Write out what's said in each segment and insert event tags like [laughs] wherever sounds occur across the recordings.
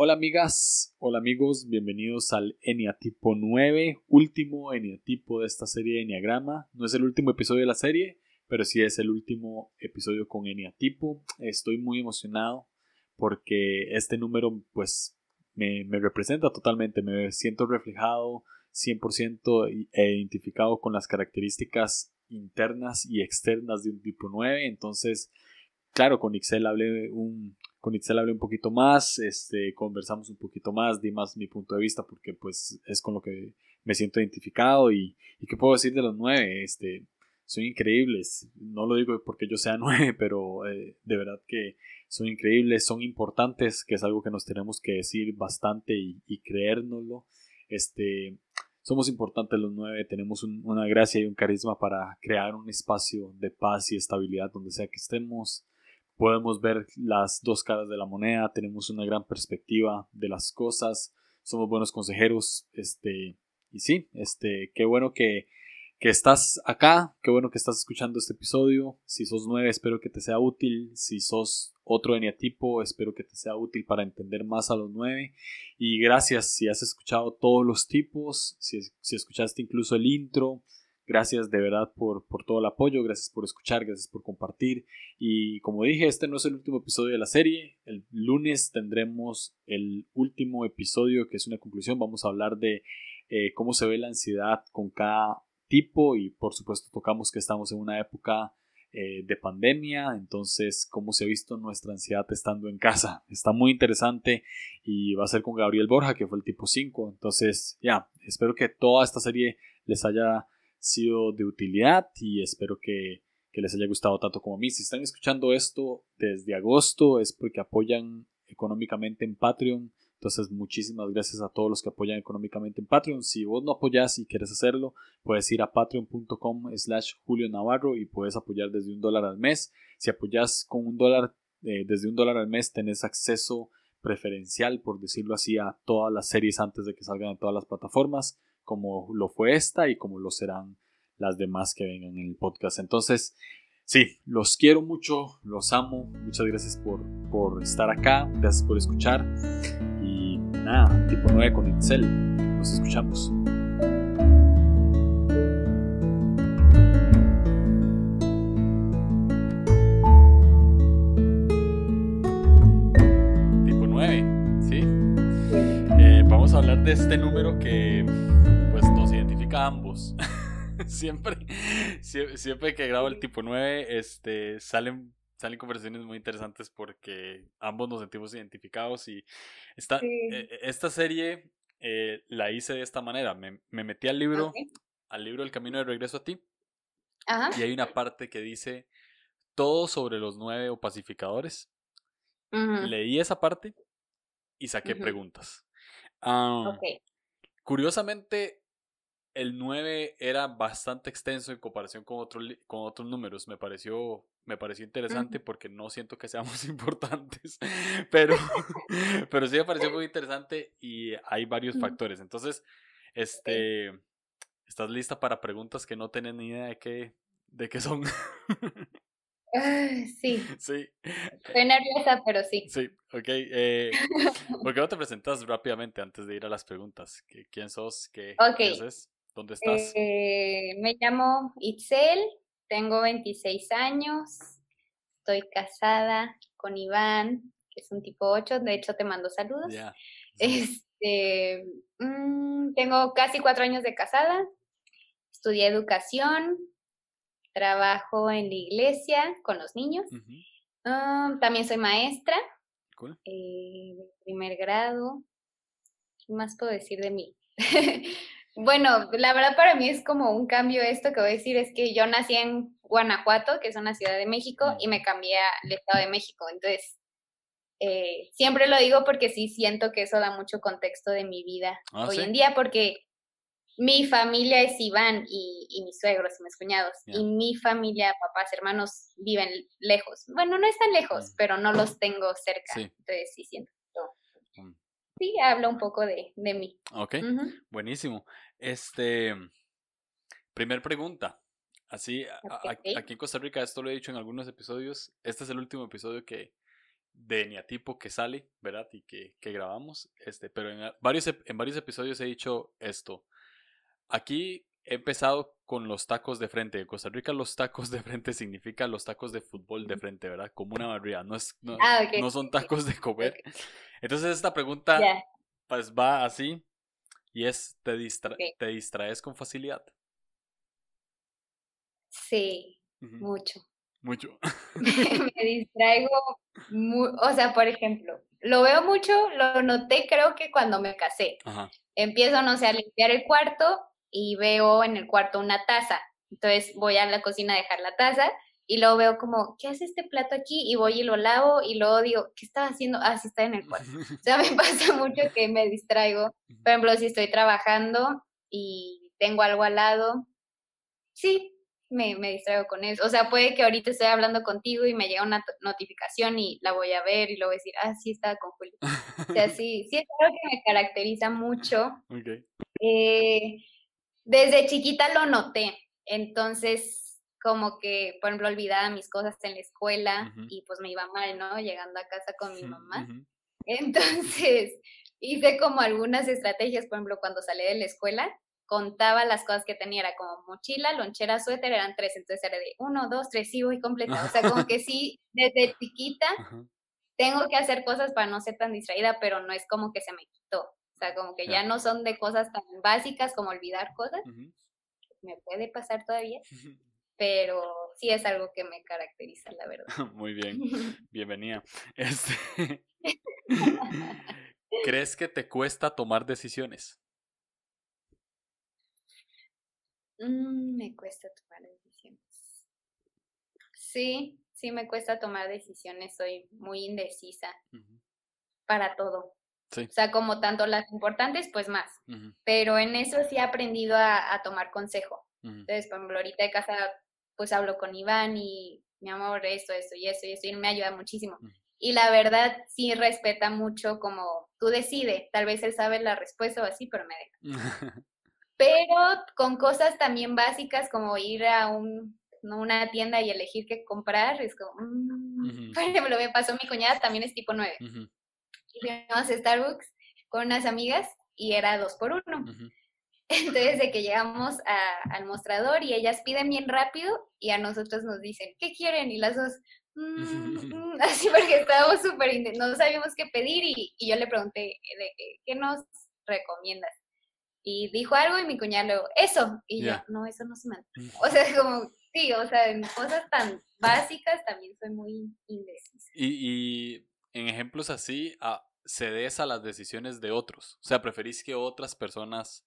Hola amigas, hola amigos, bienvenidos al Eniatipo 9, último Eniatipo de esta serie de Eniagrama. No es el último episodio de la serie, pero sí es el último episodio con Eniatipo. Estoy muy emocionado porque este número pues me, me representa totalmente, me siento reflejado 100% e identificado con las características internas y externas de un tipo 9, entonces claro, con Excel hablé un, con Itzel hablé un poquito más, este, conversamos un poquito más, di más mi punto de vista porque pues es con lo que me siento identificado y, y qué puedo decir de los nueve, este, son increíbles, no lo digo porque yo sea [laughs] nueve, pero eh, de verdad que son increíbles, son importantes, que es algo que nos tenemos que decir bastante y, y creérnoslo, este, somos importantes los nueve, tenemos una gracia y un carisma para crear un espacio de paz y estabilidad donde sea que estemos, podemos ver las dos caras de la moneda, tenemos una gran perspectiva de las cosas, somos buenos consejeros, este, y sí, este, qué bueno que, que estás acá, qué bueno que estás escuchando este episodio, si sos nueve espero que te sea útil, si sos otro eneatipo espero que te sea útil para entender más a los nueve, y gracias si has escuchado todos los tipos, si, si escuchaste incluso el intro, Gracias de verdad por, por, todo el apoyo, gracias por escuchar, gracias por compartir. Y como dije, este no es el último episodio de la serie. El lunes tendremos el último episodio que es una conclusión. Vamos a hablar de eh, cómo se ve la ansiedad con cada tipo y por supuesto tocamos que estamos en una época eh, de pandemia, entonces cómo se ha visto nuestra ansiedad estando en casa. Está muy interesante y va a ser con Gabriel Borja, que fue el tipo 5. Entonces, ya, espero que toda esta serie les haya sido de utilidad y espero que, les haya gustado tanto como a mí. Si están escuchando esto desde agosto es porque apoyan económicamente en Patreon. Entonces, muchísimas gracias a todos los que apoyan económicamente en Patreon. Si vos no apoyás y quieres hacerlo, puedes ir a patreon.com slash Julio Navarro y puedes apoyar desde un dólar al mes. Si apoyas con un dólar, eh, desde un dólar al mes, tenés acceso preferencial, por decirlo así, a todas las series antes de que salgan en todas las plataformas como lo fue esta y como lo serán las demás que vengan en el podcast. Entonces, sí, los quiero mucho, los amo. Muchas gracias por, por estar acá, gracias por escuchar. Y nada, tipo 9 con Itzel. Nos escuchamos. Tipo 9, ¿sí? Eh, vamos a hablar de este número que ambos. [laughs] siempre, siempre que grabo el tipo 9, este, salen, salen conversaciones muy interesantes porque ambos nos sentimos identificados y esta, e, e, esta serie eh, la hice de esta manera. Me, metí al libro, al libro El Camino de Regreso a ti. Y hay una parte que dice todo sobre los nueve opacificadores. Leí esa parte y saqué preguntas. Curiosamente, el 9 era bastante extenso en comparación con, otro, con otros números. Me pareció, me pareció interesante porque no siento que seamos [laughs] importantes, [laughs] pero, pero sí me pareció muy interesante y hay varios factores. Entonces, este, ¿estás lista para preguntas que no tienen ni idea de qué, de qué son? sí. [laughs] Sí. Estoy nerviosa, pero sí. Sí, ok. Eh, ¿Por qué no te presentas rápidamente antes de ir a las preguntas? ¿Quién sos? ¿Qué, okay. ¿qué haces? ¿Dónde estás? Eh, me llamo Itzel, tengo 26 años, estoy casada con Iván, que es un tipo 8, de hecho te mando saludos. [laughs] Este, mm, tengo casi cuatro años de casada, estudié educación, trabajo en la iglesia con los niños, ah, también soy maestra, eh, de primer grado. ¿Qué más puedo decir de mí? [laughs] Bueno, la verdad para mí es como un cambio esto que voy a decir, es que yo nací en Guanajuato, que es una ciudad de México, y me cambié al Estado de México. Entonces, eh, siempre lo digo porque sí siento que eso da mucho contexto de mi vida ah, hoy en día, porque mi familia es Iván y, mis suegros y mis cuñados, y mi familia, papás, hermanos, viven lejos. Bueno, no están lejos, mm. pero no los tengo cerca. Entonces, sí siento. Mm. Sí, habla un poco de, de mí. Ok, buenísimo. Este, primer pregunta. Así, aquí en Costa Rica, esto lo he dicho en algunos episodios, este es el último episodio que de Eniatipo que sale, ¿verdad? Y que, que grabamos. Este, pero en varios, en varios episodios he dicho esto. Aquí he empezado con los tacos de frente. En Costa Rica los tacos de frente [laughs] significan los tacos de fútbol de frente, ¿verdad? Como una barriga. No, es, no, ah, son tacos de comer. Entonces esta pregunta pues va así y es, ¿te, ¿te distraes con facilidad? Sí, mucho. Mucho. [laughs] me distraigo, o sea, por ejemplo, lo veo mucho, lo noté creo que cuando me casé. Empiezo, no sé, a limpiar el cuarto y veo en el cuarto una taza. Entonces voy a la cocina a dejar la taza y luego veo como, ¿qué hace este plato aquí? Y voy y lo lavo y luego digo, ¿qué estaba haciendo? Ah, sí está en el cuarto. [laughs] O sea, me [laughs] pasa mucho que me distraigo. Por ejemplo, si estoy trabajando y tengo algo al lado, sí, me, me, distraigo con eso. O sea, puede que ahorita esté hablando contigo y me llega una notificación y la voy a ver y luego decir, ah, sí, estaba con Julio. O sea, sí, sí es algo que me caracteriza mucho. Okay. Eh, desde chiquita lo noté. Entonces, como que, por ejemplo, olvidaba mis cosas en la escuela y pues me iba mal, ¿no? Llegando a casa con mi mamá. [laughs] Entonces, hice como algunas estrategias, por ejemplo, cuando salí de la escuela, contaba las cosas que tenía, era como mochila, lonchera, suéter, eran tres, entonces era de uno, dos, tres, sí voy completa. O sea, como que sí, desde chiquita [laughs] tengo que hacer cosas para no ser tan distraída, pero no es como que se me quitó. O sea, como que ya no son de cosas tan básicas como olvidar cosas. Me puede pasar todavía, [laughs] pero sí es algo que me caracteriza, la verdad. [laughs] Muy bien, [laughs] bienvenida. [laughs] Este... ¿Crees que te cuesta tomar decisiones? Mm, me cuesta tomar decisiones. Sí, sí me cuesta tomar decisiones, soy muy indecisa para todo. O sea, como tanto las importantes, pues más. Pero en eso sí he aprendido a, tomar consejo. Entonces, por ejemplo, ahorita de casa, pues hablo con Iván y mi amor, esto, esto y esto y esto, y me ayuda muchísimo. Y la verdad, sí respeta mucho como tú decides. Tal vez él sabe la respuesta o así, pero me deja. [laughs] pero con cosas también básicas como ir a un, una tienda y elegir qué comprar, es como, mm". por ejemplo, me pasó mi cuñada, también es tipo 9. Y fuimos a Starbucks con unas amigas y era dos por uno. [laughs] Entonces, de que llegamos al mostrador y ellas piden bien rápido y a nosotros nos dicen, ¿qué quieren? Y las dos, mm, mm", [laughs] así porque estábamos súper, no sabíamos qué pedir y, yo le pregunté, de ¿qué nos recomiendas? y dijo algo y mi cuñado, eso, y yo, no, eso no se me mm. O sea, como, sí, o sea, en cosas tan básicas también soy muy indecisa. Y, y en ejemplos así, ah, cedes a las decisiones de otros. O sea, preferís que otras personas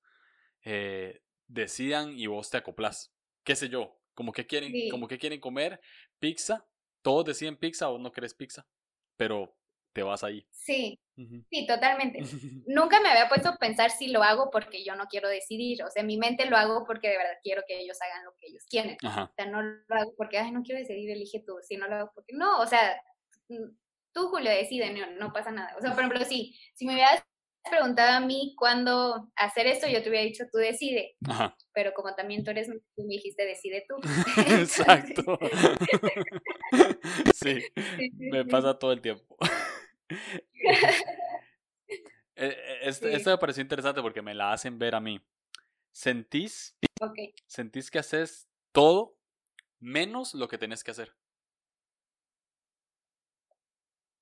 eh, decidan y vos te acoplas. ¿Qué sé yo? Como que quieren, como que quieren comer pizza, todos deciden pizza o no querés pizza, pero te vas ahí. Sí, sí, totalmente. [laughs] Nunca me había puesto a pensar si lo hago porque yo no quiero decidir. O sea, en mi mente lo hago porque de verdad quiero que ellos hagan lo que ellos quieren. O sea, no lo hago porque, ay, no quiero decidir, elige tú. Si no lo hago porque, no, o sea, tú, Julio, decide, no, pasa nada. O sea, por ejemplo, si, si me hubieras preguntado a mí cuándo hacer esto, yo te hubiera dicho, tú decide. Pero como también tú eres, tú me dijiste, decide tú. Exacto. [laughs] sí, me pasa todo el tiempo. [laughs] Este, esto me pareció interesante porque me la hacen ver a mí. ¿Sentís, ¿Sentís que haces todo menos lo que tenés que hacer?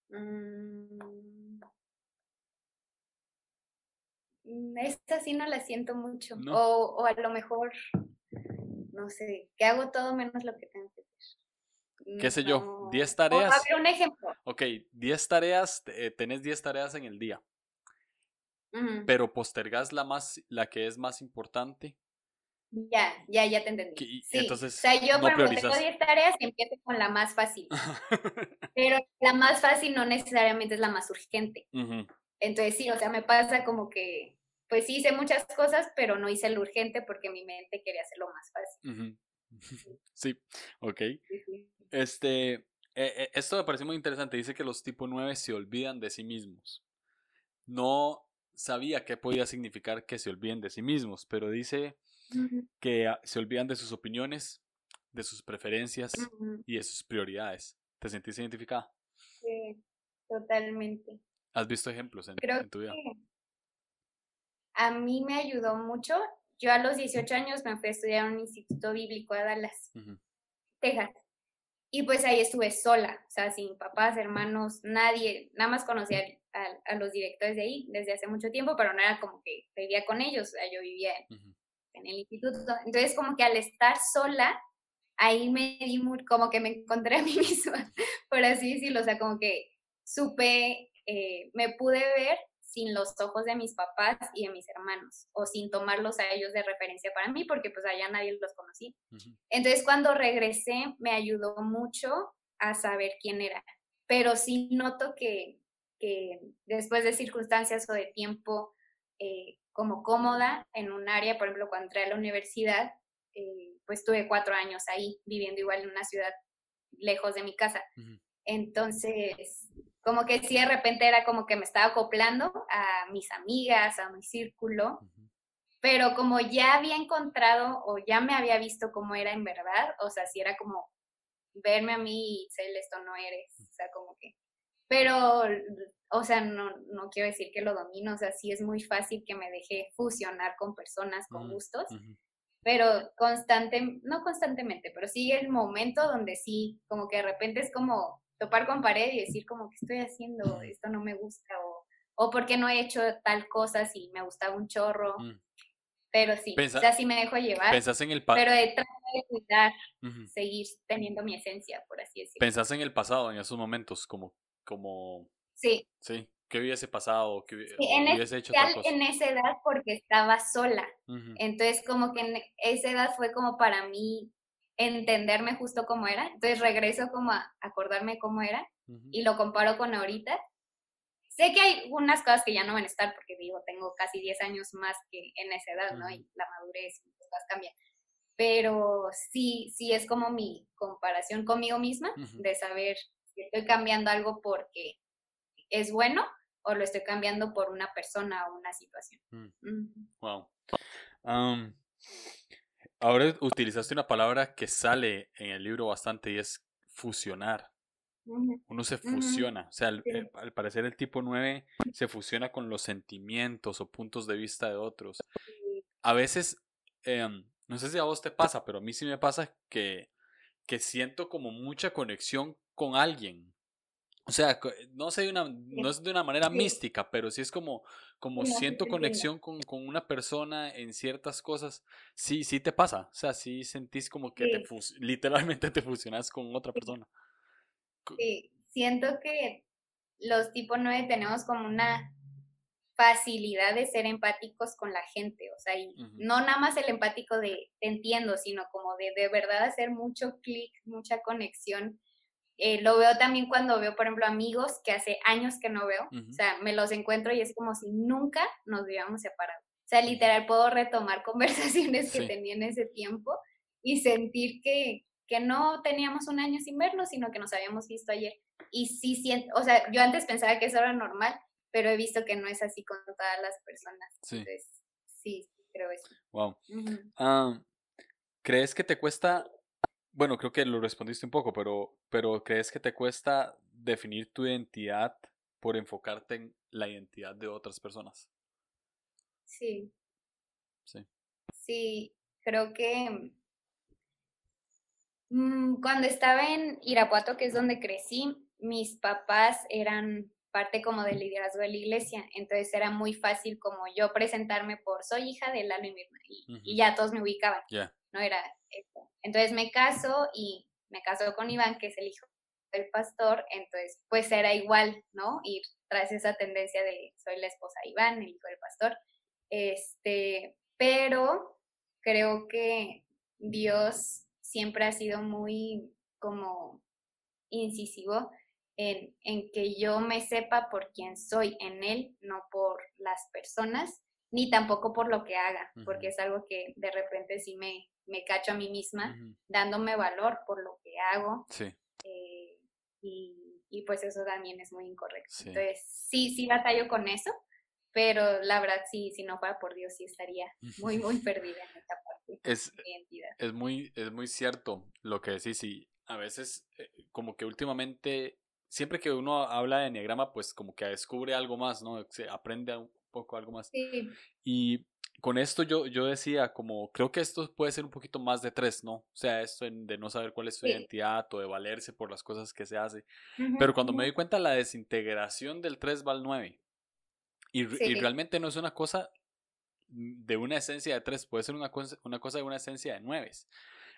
Mm. Mm, esta sí no la siento mucho. O, o, a lo mejor, no sé, que hago todo menos lo que tengo que hacer qué sé yo, 10 tareas. a ver, un ejemplo. Ok, 10 tareas, eh, tenés 10 tareas en el día. Pero postergas la más, la que es más importante. Ya, ya, ya te entendí. sí. Entonces, o sea, yo por ejemplo tengo 10 tareas y empiezo con la más fácil. [laughs] pero la más fácil no necesariamente es la más urgente. Entonces sí, o sea, me pasa como que, pues sí hice muchas cosas, pero no hice lo urgente porque mi mente quería hacerlo más fácil. [laughs] Sí, ok. Este, e, e, esto me parece muy interesante. Dice que los tipo 9 se olvidan de sí mismos. No sabía qué podía significar que se olviden de sí mismos, pero dice que ah, se olvidan de sus opiniones, de sus preferencias y de sus prioridades. ¿Te sentís identificada? Sí. Totalmente. ¿Has visto ejemplos en, tu vida? A mí me ayudó mucho. Yo a los 18 años me fui a estudiar a un instituto bíblico de Dallas, Texas. Y pues ahí estuve sola, o sea, sin papás, hermanos, nadie, nada más conocía a, los directores de ahí desde hace mucho tiempo, pero no era como que vivía con ellos, o sea, yo vivía en el instituto. Entonces, como que al estar sola, ahí me di muy, como que me encontré a mí [laughs] misma, por así decirlo, o sea, como que supe, eh, me pude ver sin los ojos de mis papás y de mis hermanos, o sin tomarlos a ellos de referencia para mí, porque pues allá nadie los conocía. Entonces cuando regresé me ayudó mucho a saber quién era, pero sí noto que, que después de circunstancias o de tiempo eh, como cómoda en un área, por ejemplo, cuando entré a la universidad, eh, pues tuve cuatro años ahí, viviendo igual en una ciudad lejos de mi casa. Entonces, como que sí de repente era como que me estaba acoplando a mis amigas, a mi círculo, pero como ya había encontrado o ya me había visto cómo era en verdad, o sea, si era como verme a mí y ser esto no eres, o sea, como que, pero, o sea, no, no quiero decir que lo domino, o sea, sí es muy fácil que me deje fusionar con personas con mm, gustos, pero constante, no constantemente, pero sí el momento donde sí, como que de repente es como topar con pared y decir como que estoy haciendo, esto no me gusta o, o porque no he hecho tal cosa si me gustaba un chorro. Mm. Pero sí, o sea, sí me dejo llevar. Pensás en el Pero de tratar de cuidar, seguir teniendo mi esencia, por así decirlo. Pensás en el pasado, en esos momentos, como... como... Sí. Sí. ¿Qué hubiese pasado? ¿Qué hubiese hecho tal cosa? En esa edad porque estaba sola. Entonces, como que en esa edad fue como para mí entenderme justo cómo era. Entonces regreso como a acordarme cómo era y lo comparo con ahorita. Sé que hay unas cosas que ya no van a estar porque digo, tengo casi 10 años más que en esa edad, ¿no? Y la madurez y cosas cambian. Pero sí, sí es como mi comparación conmigo misma de saber si estoy cambiando algo porque es bueno o lo estoy cambiando por una persona o una situación. Mm. Wow. Ahora utilizaste una palabra que sale en el libro bastante y es fusionar. Uno se fusiona, o sea, eh, al, parecer el tipo 9 se fusiona con los sentimientos o puntos de vista de otros. A veces, em, no sé si a vos te pasa, pero a mí sí me pasa que, que siento como mucha conexión con alguien. O sea, no sé, una, no es de una manera mística, pero sí es como, como siento conexión con, con, una persona en ciertas cosas. Sí, sí te pasa. O sea, sí sentís como que te literalmente te fusionas con otra persona. Sí, siento que los tipo 9 tenemos como una facilidad de ser empáticos con la gente, o sea, y no nada más el empático de te entiendo, sino como de de verdad hacer mucho clic, mucha conexión eh, lo veo también cuando veo, por ejemplo, amigos que hace años que no veo. O sea, me los encuentro y es como si nunca nos hubiéramos separado. O sea, literal, puedo retomar [laughs] conversaciones que tenía en ese tiempo y sentir que, que no teníamos un año sin vernos, sino que nos habíamos visto ayer. Y sí siento, o sea, yo antes pensaba que eso era normal, pero he visto que no es así con todas las personas. Sí. Entonces, sí, creo eso. Wow. ¿Crees que te cuesta bueno, creo que lo respondiste un poco, pero, pero ¿crees que te cuesta definir tu identidad por enfocarte en la identidad de otras personas? Sí. Sí. Sí, creo que mm, cuando estaba en Irapuato, que es donde crecí, mis papás eran parte como del liderazgo de la iglesia, entonces era muy fácil como yo presentarme por soy hija de Lalo y Mirna y, ya todos me ubicaban. No era entonces me caso y me caso con Iván, que es el hijo del pastor, entonces pues era igual, ¿no? Ir tras esa tendencia de soy la esposa de Iván, el hijo del pastor. Este, pero creo que Dios siempre ha sido muy como incisivo en, en, que yo me sepa por quién soy en Él, no por las personas, ni tampoco por lo que haga, porque es algo que de repente sí me, me cacho a mí misma, dándome valor por lo que hago. Sí. Eh, y, y, pues eso también es muy incorrecto. Entonces, sí, sí batallo con eso, pero la verdad, sí, si no fuera por Dios, sí estaría muy, [laughs] muy perdida en esta parte es, de identidad. Es muy, es muy cierto lo que decís y a veces eh, como que últimamente siempre que uno habla de enneagrama, pues como que descubre algo más, ¿no? Se aprende un poco algo más. Sí. Y con esto yo, yo decía, como creo que esto puede ser un poquito más de tres, ¿no? O sea, esto de no saber cuál es su identidad o de valerse por las cosas que se hace. Pero cuando me di cuenta la desintegración del 3 va al 9. Y, y, realmente no es una cosa de una esencia de 3, puede ser una cosa, una cosa de una esencia de 9.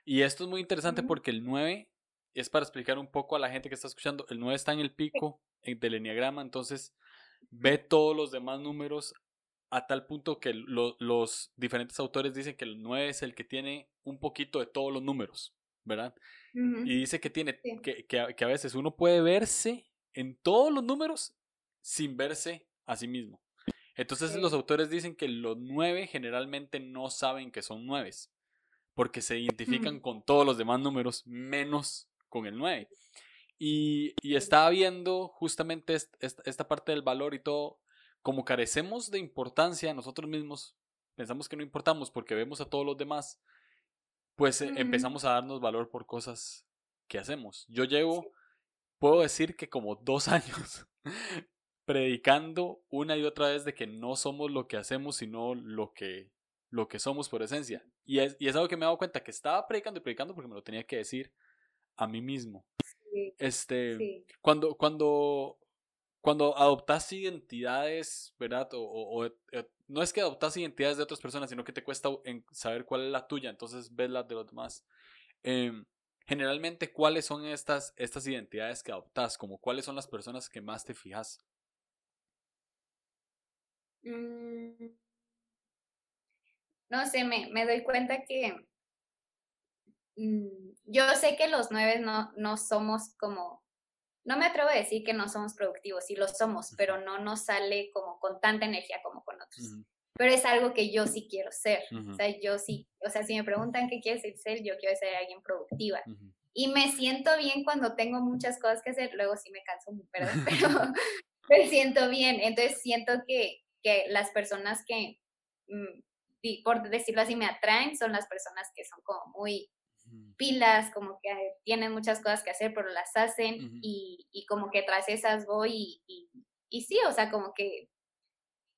Y esto es muy interesante porque el 9 es para explicar un poco a la gente que está escuchando, el 9 está en el pico del enneagrama, entonces ve todos los demás números a tal punto que los diferentes autores dicen que el 9 es el que tiene un poquito de todos los números, ¿verdad? Y dice que tiene, que, que, a veces uno puede verse en todos los números sin verse a sí mismo. Entonces los autores dicen que los 9 generalmente no saben que son 9, porque se identifican con todos los demás números menos con el 9. Y, y estaba viendo justamente esta parte del valor y todo, como carecemos de importancia nosotros mismos, pensamos que no importamos porque vemos a todos los demás, pues eh, empezamos a darnos valor por cosas que hacemos. Yo llevo, puedo decir que como dos [laughs] años predicando una y otra vez de que no somos lo que hacemos, sino lo que, lo que somos por esencia. Y es, y es algo que me he dado cuenta, que estaba predicando y predicando porque me lo tenía que decir a mí mismo. Este, cuando, cuando, cuando adoptas identidades, ¿verdad? O, eh, no es que adoptas identidades de otras personas, sino que te cuesta saber cuál es la tuya, entonces ves las de los demás. Em, generalmente, ¿cuáles son estas, estas identidades que adoptas? Como cuáles son las personas que más te fijas? Mm. no sé, me, me doy cuenta que Mm, yo sé que los nueve no, no somos como, no me atrevo a decir que no somos productivos, sí lo somos, pero no nos sale como con tanta energía como con otros. Pero es algo que yo sí quiero ser. O sea, yo sí, o sea, si me preguntan qué quieres ser, yo quiero ser alguien productiva. Y me siento bien cuando tengo muchas cosas que hacer, luego sí me canso, ¿verdad? [laughs] Pero [laughs] me siento bien. Entonces siento que, que las personas que, mm, por decirlo así, me atraen son las personas que son como muy pilas, como que tienen muchas cosas que hacer, pero las hacen y, y, como que tras esas voy y, y, sí, o sea, como que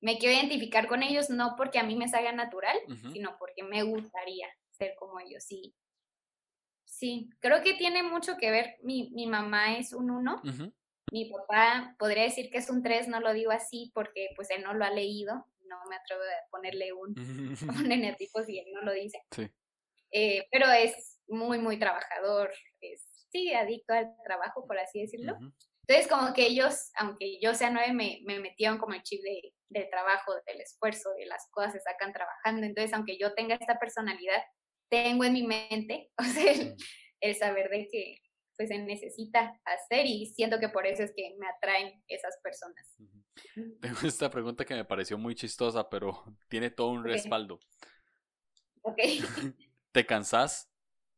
me quiero identificar con ellos no porque a mí me salga natural, sino porque me gustaría ser como ellos. Sí, sí, creo que tiene mucho que ver, mi, mi mamá es un uno, mi papá podría decir que es un tres, no lo digo así porque pues él no lo ha leído, no me atrevo a ponerle un, [laughs] un [laughs] si él no lo dice. Sí. Eh, pero es muy, muy trabajador, es, sí, adicto al trabajo, por así decirlo. Entonces, como que ellos, aunque yo sea nueve, me, me metieron como el chip de, del trabajo, del esfuerzo, de las cosas se sacan trabajando. Entonces, aunque yo tenga esta personalidad, tengo en mi mente, [laughs] o sea, el, saber de que pues se necesita hacer y siento que por eso es que me atraen esas personas. Tengo esta pregunta que me pareció muy chistosa, pero [laughs] tiene todo un respaldo. Ok. [laughs] ¿Te cansás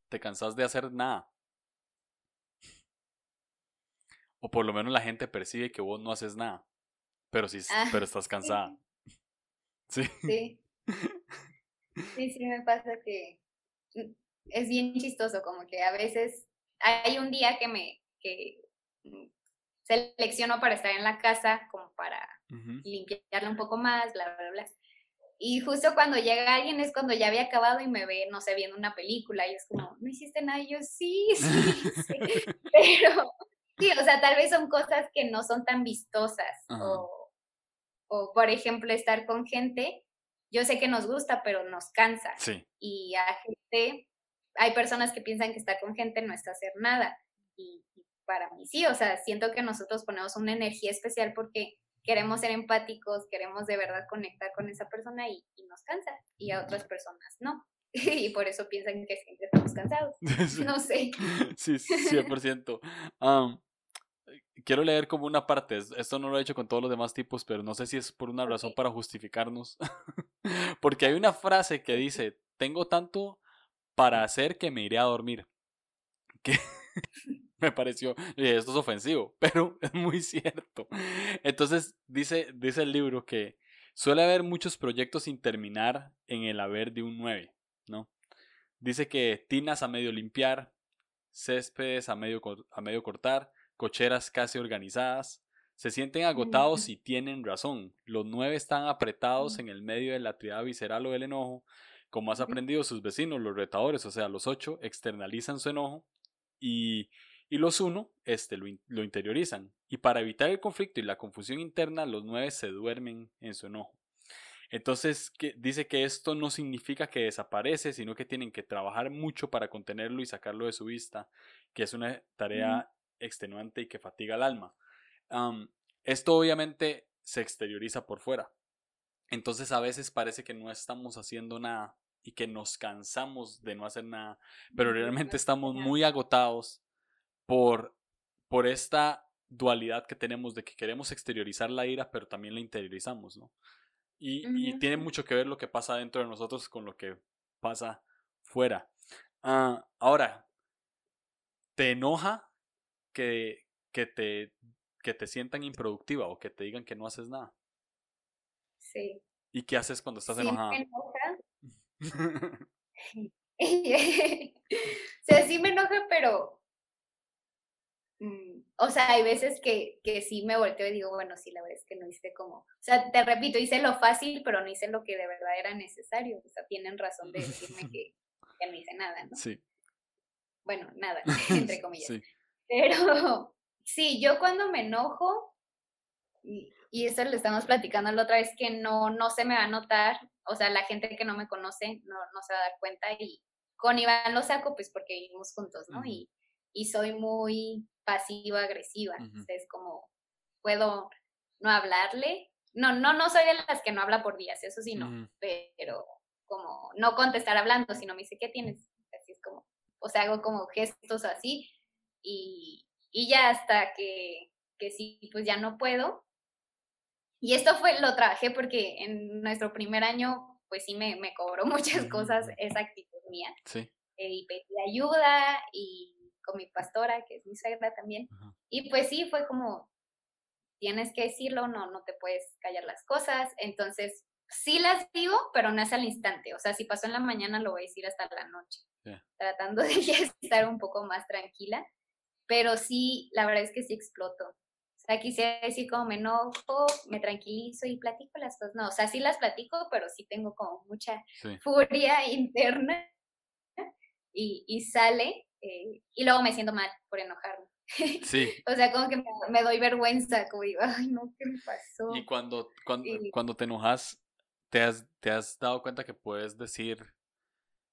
te cansas de hacer nada. O por lo menos la gente percibe que vos no haces nada. Pero sí, ah, pero estás [laughs] cansada. [laughs] Sí. Sí. Sí, sí me pasa que mm, es bien chistoso, como que a veces hay un día que me que mm, selecciono para estar en la casa, como para limpiarla un poco más, bla, bla, bla. Y justo cuando llega alguien es cuando ya había acabado y me ve, no sé, viendo una película y es como, no hiciste nada. Y yo, sí, sí, sí. [laughs] Pero, sí, o sea, tal vez son cosas que no son tan vistosas. O, o, por ejemplo, estar con gente, yo sé que nos gusta, pero nos cansa. Sí. Y a gente, hay personas que piensan que estar con gente no es hacer nada. Y, y para mí sí, o sea, siento que nosotros ponemos una energía especial porque queremos ser empáticos, queremos de verdad conectar con esa persona y, nos cansa, y a otras personas no. [laughs] y por eso piensan que siempre estamos cansados. [laughs] No sé. Sí, 100%. Um, quiero leer como una parte, esto no lo he hecho con todos los demás tipos, pero no sé si es por una razón para justificarnos. [laughs] Porque hay una frase que dice, tengo tanto para hacer que me iré a dormir. Que [laughs] me pareció, esto es ofensivo, [laughs] pero es muy cierto. Entonces, dice, dice el libro que suele haber muchos proyectos sin terminar en el haber de un 9, ¿no? Dice que tinas a medio limpiar, céspedes a medio, a medio cortar, cocheras casi organizadas. Se sienten agotados y tienen razón. Los nueve están apretados en el medio de la triada visceral o del enojo. Como has aprendido sus vecinos, los retadores, o sea, los ocho, externalizan su enojo y, y los uno este, lo, lo interiorizan. Y para evitar el conflicto y la confusión interna, los nueve se duermen en su enojo. Entonces que, dice que esto no significa que desaparece, sino que tienen que trabajar mucho para contenerlo y sacarlo de su vista, que es una tarea extenuante y que fatiga el alma. esto obviamente se exterioriza por fuera. Entonces a veces parece que no estamos haciendo nada y que nos cansamos de no hacer nada, pero realmente estamos muy agotados por, por esta dualidad que tenemos de que queremos exteriorizar la ira, pero también la interiorizamos, ¿no? Y, tiene mucho que ver lo que pasa dentro de nosotros con lo que pasa fuera. Ah, ahora, ¿te enoja que, que, te, que te sientan improductiva o que te digan que no haces nada? Sí. ¿Y qué haces cuando estás enojada? Me enoja. [laughs] [laughs] o sea, sí me enoja, pero o sea, hay veces que, que sí me volteo y digo, bueno, sí, la verdad es que no hice como, o sea, te repito, hice lo fácil, pero no hice lo que de verdad era necesario. O sea, tienen razón de decirme [laughs] que, que no hice nada, ¿no? Sí. Bueno, nada, [laughs] [laughs] entre comillas. Sí. Pero sí, yo cuando me enojo, y, y eso le estamos platicando la otra vez, que no, no se me va a notar, o sea, la gente que no me conoce no, no se va a dar cuenta y con Iván lo saco pues porque vivimos juntos, ¿no? y, y soy muy pasivo-agresiva. Es como, puedo no hablarle. No, no, no soy de las que no habla por días, eso sí no, pero como no contestar hablando, sino me dice, ¿qué tienes? Así es como, o sea, hago como gestos así y, y ya hasta que, que sí, pues ya no puedo. Y esto fue, lo trabajé porque en nuestro primer año, pues sí me, me cobró [laughs] muchas cosas esa actitud mía. Sí. Eh, y pedí ayuda y con mi pastora, que es mi suegra también. Y pues sí, fue como, tienes que decirlo, no, no te puedes callar las cosas. Entonces, sí las digo, pero no es al instante. O sea, si pasó en la mañana, lo voy a decir hasta la noche, tratando [laughs] de estar un poco más tranquila. Pero sí, la verdad es que sí exploto. O sea, quisiera decir como me enojo, me tranquilizo y platico las cosas. No, o sea, sí las platico, pero sí tengo como mucha furia [laughs] interna y, y sale eh, y luego me siento mal por enojarme. [laughs] Sí. o sea, como que me, doy vergüenza, como digo, ay, no, ¿qué me pasó? Y cuando, cuando, cuando te enojas, te has, te has dado cuenta que puedes decir,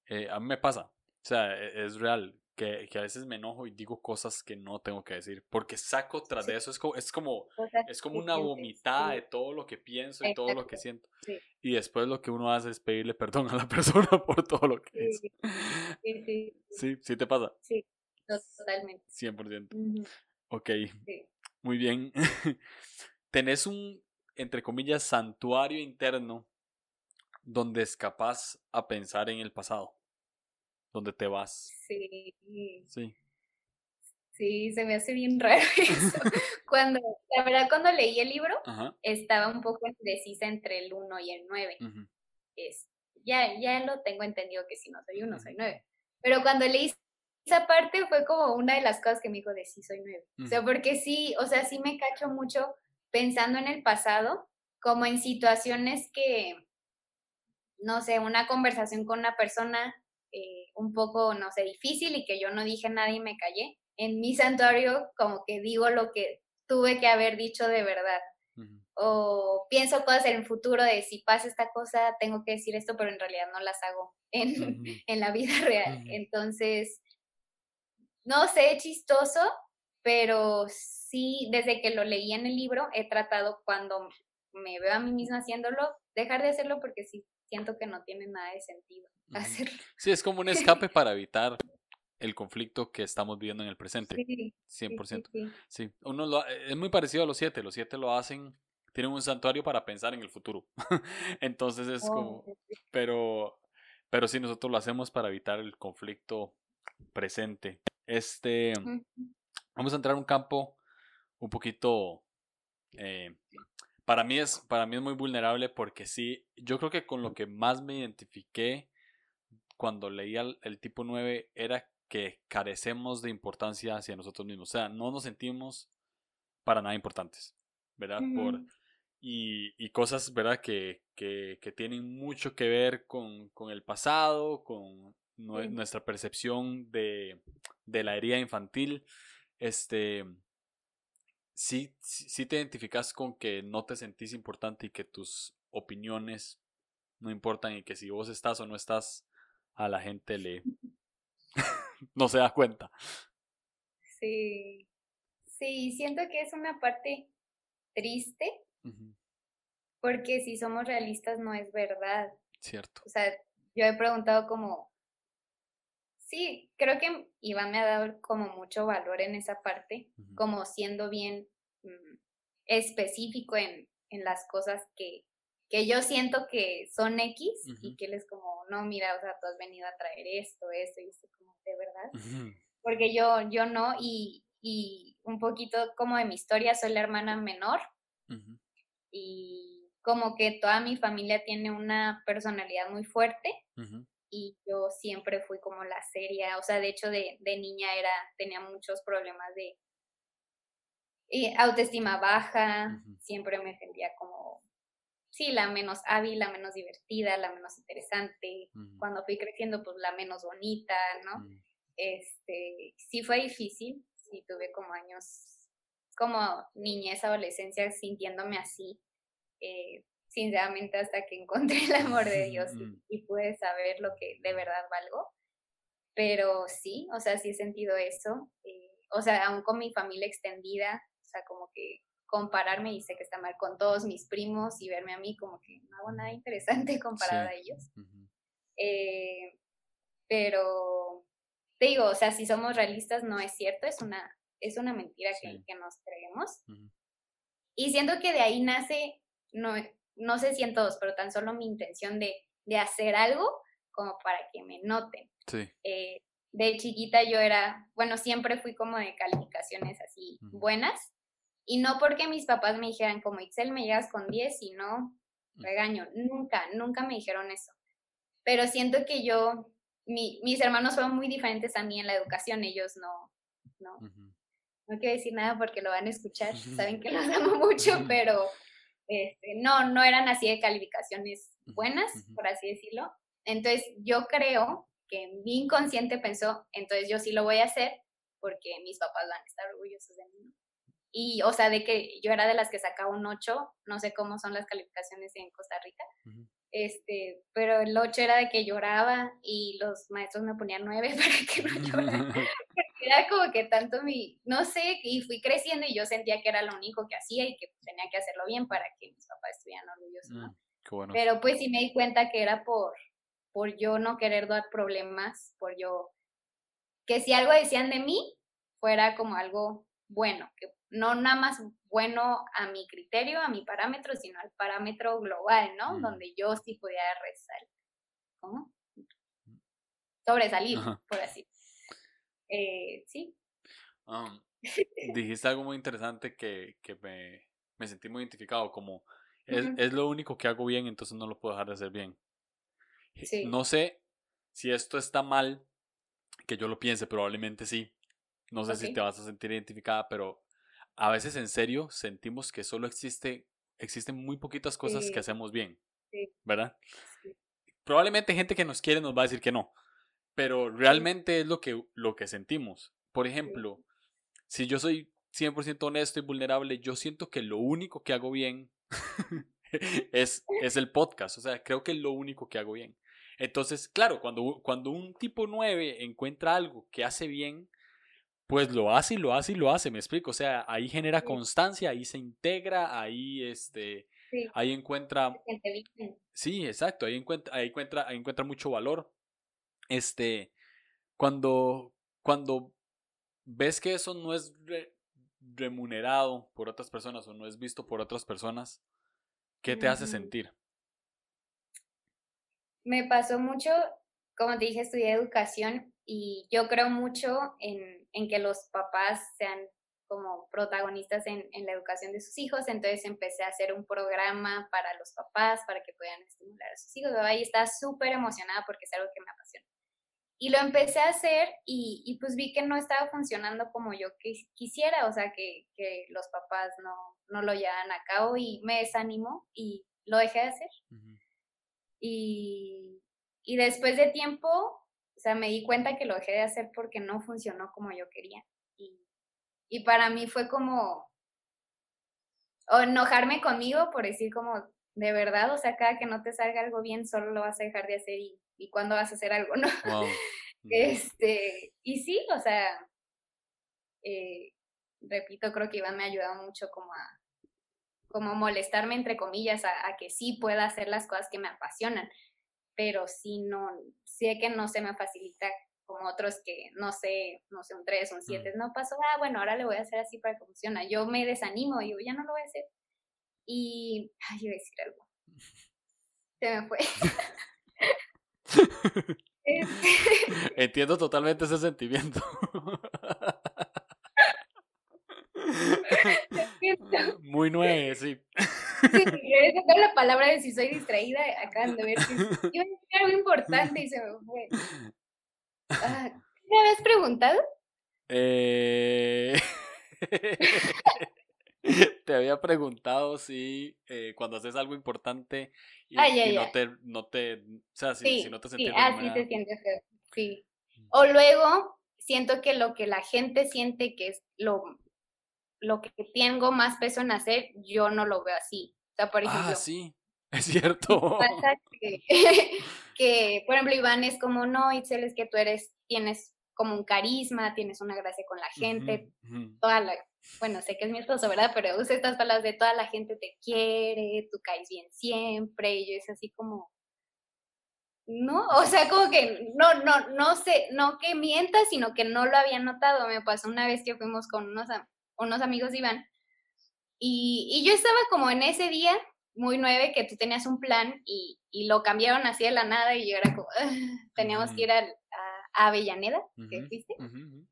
eh, a mí me pasa, o sea, e, es real, que, que, a veces me enojo y digo cosas que no tengo que decir, porque saco tras de eso, es como, es como, es como una vomitada de todo lo que pienso y todo lo que siento. Y después lo que uno hace es pedirle perdón a la [laughs] persona por todo lo que hizo. Sí, sí. Sí, sí te pasa. Sí, totalmente. 100%. Ok. Muy bien. [laughs] Tenés un, entre comillas, santuario interno donde es capaz a pensar en el pasado donde te vas. Sí. Sí. Sí, se me hace bien raro [laughs] eso. [laughs] cuando, la verdad, cuando leí el libro, estaba un poco indecisa entre el 1 y el 9. es, ya, ya lo tengo entendido que si no soy 1, soy 9. Pero cuando leí esa parte fue como una de las cosas que me dijo de sí soy 9. O sea, porque sí, o sea, sí me cacho mucho pensando en el pasado, como en situaciones que, no sé, una conversación con una persona eh, un poco, no sé, difícil y que yo no dije nada y me callé. En mi santuario como que digo lo que tuve que haber dicho de verdad. O pienso cosas en el futuro de si pasa esta cosa, tengo que decir esto, pero en realidad no las hago en, [laughs] en la vida real. Entonces, no sé, chistoso, pero sí, desde que lo leí en el libro, he tratado cuando me veo a mí misma haciéndolo, dejar de hacerlo porque sí siento que no tiene nada de sentido hacerlo. Sí, es como un [laughs] escape para evitar el conflicto que estamos viviendo en el presente. Sí, 100%. Sí, uno lo, es muy parecido a los siete. Los siete lo hacen, tienen un santuario para pensar en el futuro. [laughs] Entonces es como, oh, pero, pero sí, nosotros lo hacemos para evitar el conflicto presente. Este, vamos a entrar a un campo un poquito eh, para mí es, para mí es muy vulnerable porque sí, yo creo que con lo que más me identifiqué cuando leía el, tipo 9 era que carecemos de importancia hacia nosotros mismos. O sea, no nos sentimos para nada importantes, ¿verdad? Por, y, y, cosas, ¿verdad? Que, que, que, tienen mucho que ver con, con el pasado, con nuestra percepción de, de, la herida infantil. Este, sí te identificas con que no te sentís importante y que tus opiniones no importan y que si vos estás o no estás, a la gente le [laughs] [laughs] no se da cuenta. Sí, sí, siento que es una parte triste porque si somos realistas no es verdad. Cierto. O sea, yo he preguntado como, sí, creo que Iván me ha dado como mucho valor en esa parte, como siendo bien mm, específico en, en, las cosas que, que yo siento que son X y que él es como, no, mira, o sea, tú has venido a traer esto, esto, y esto, como, de verdad. Porque yo, yo no, y, y un poquito como de mi historia, soy la hermana menor. Y como que toda mi familia tiene una personalidad muy fuerte y yo siempre fui como la seria, o sea, de hecho de, de niña era, tenía muchos problemas de autoestima baja, siempre me sentía como, sí, la menos hábil, la menos divertida, la menos interesante, cuando fui creciendo, pues la menos bonita, ¿no? Este, sí fue difícil, sí tuve como años como niñez, adolescencia sintiéndome así, eh, sinceramente hasta que [laughs] encontré el amor de Dios y, pude saber lo que de verdad valgo. Pero sí, o sea, sí he sentido eso. Eh, o sea, aún con mi familia extendida, o sea, como que compararme y sé que está mal con todos mis primos y verme a mí como que no hago nada interesante [laughs] comparado a ellos. Eh, pero te digo, o sea, si somos realistas no es cierto, es una es una mentira que, nos creemos. Y siento que de ahí nace, no, no sé si en todos, pero tan solo mi intención de, de hacer algo como para que me noten. Eh, de chiquita yo era, bueno, siempre fui como de calificaciones así buenas. Y no porque mis papás me dijeran como Excel me llegas con 10 y no regaño. Nunca, nunca me dijeron eso. Pero siento que yo, mi, mis hermanos fueron muy diferentes a mí en la educación. Ellos no, no, no quiero decir nada porque lo van a escuchar, saben que [laughs] los amo mucho, pero este, no, no eran así de calificaciones buenas, por así decirlo. Entonces yo creo que mi inconsciente pensó, entonces yo sí lo voy a hacer porque mis papás van a estar orgullosos de mí. Y, o sea, de que yo era de las que sacaba un 8, no sé cómo son las calificaciones en Costa Rica, este, pero el 8 era de que lloraba y los maestros me ponían 9 [laughs] para que no llorara. [laughs] era como que tanto mi, no sé, y fui creciendo y yo sentía que era lo único que hacía y que tenía que hacerlo bien para que mis papás estuvieran orgullosos. Mm, pero pues sí me di cuenta que era por, por yo no querer dar problemas, por yo, que si algo decían de mí, fuera como algo bueno, que no nada más bueno a mi criterio, a mi parámetro, sino al parámetro global, ¿no? Mm. Donde yo sí podía resaltar. ¿Cómo? Mm. Sobresalir, por así. Eh, sí. [laughs] dijiste algo muy interesante que, que me, me, sentí muy identificado, como es, es, lo único que hago bien, entonces no lo puedo dejar de hacer bien. Sí. No sé si esto está mal, que yo lo piense, probablemente sí. No sé si te vas a sentir identificada, pero a veces en serio sentimos que solo existe, existen muy poquitas cosas que hacemos bien, ¿verdad? Probablemente gente que nos quiere nos va a decir que no, pero realmente es lo que, lo que sentimos. Por ejemplo, si yo soy 100% honesto y vulnerable, yo siento que lo único que hago bien [laughs] es, es el podcast, o sea, creo que es lo único que hago bien. Entonces, claro, cuando, cuando un tipo 9 encuentra algo que hace bien, pues lo hace y lo hace y lo hace, me explico. O sea, ahí genera constancia, ahí se integra, ahí este, ahí encuentra. Sí, exacto, ahí encuentra, ahí encuentra, ahí encuentra mucho valor. Este, cuando, cuando ves que eso no es remunerado por otras personas o no es visto por otras personas, ¿qué te hace sentir? Me pasó mucho, como te dije, estudié educación y yo creo mucho en, en que los papás sean como protagonistas en, en, la educación de sus hijos, entonces empecé a hacer un programa para los papás, para que puedan estimular a sus hijos. Ahí estaba súper emocionada porque es algo que me apasiona. y lo empecé a hacer y, y, pues vi que no estaba funcionando como yo quisiera, o sea, que, que los papás no, no, lo llevan a cabo y me desanimó y lo dejé de hacer. y, y después de tiempo, sea, me di cuenta que lo dejé de hacer porque no funcionó como yo quería. Y, y para mí fue como, o enojarme conmigo por decir como, de verdad, o sea, cada que no te salga algo bien, solo lo vas a dejar de hacer y, y cuándo vas a hacer algo, [laughs] ¿no? este, y sí, o sea, eh, repito, creo que Iván me ha ayudado mucho como a, como molestarme entre comillas a, a, que sí pueda hacer las cosas que me apasionan, pero sí no, sé que no se me facilita como otros que no sé, no sé, un 3, un 7, no pasó, ah, bueno, ahora le voy a hacer así para que funcione. Yo me desanimo y digo, ya no lo voy a hacer. Y, ay, iba a decir algo. Se me fue. [laughs] Este Entiendo totalmente ese sentimiento. [laughs] Muy nueve, sí. Sí, es la palabra de si soy distraída, acaban de ver que iba a decir algo importante y se me fue. Ah, ¿Me habías preguntado? Eh... [laughs] te había preguntado si eh, cuando haces algo importante y, ah, no te, no te, o sea, si, no te sientes sí, ah, sí te sientes feo, sí. O luego siento que lo que la gente siente que es lo, lo que tengo más peso en hacer, yo no lo veo así. O sea, por ah, ejemplo. Ah, sí, [laughs] es cierto. Pasa [laughs] que, por ejemplo, Iván es como, no, Itzel, es que tú eres, tienes como un carisma, tienes una gracia con la gente, toda la, bueno, sé que es mi esposo, ¿verdad? Pero usa estas palabras de toda la gente te quiere, tú caes bien siempre, y yo es así como, no, o sea, como que no, no, no sé, no que mientas, sino que no lo había notado. Me pasó una vez que fuimos con unos, unos amigos Iván, y, y yo estaba como en ese día, muy nueve, que tú tenías un plan y, y lo cambiaron así de la nada, y yo era como, teníamos que ir a, Avellaneda, que fuiste.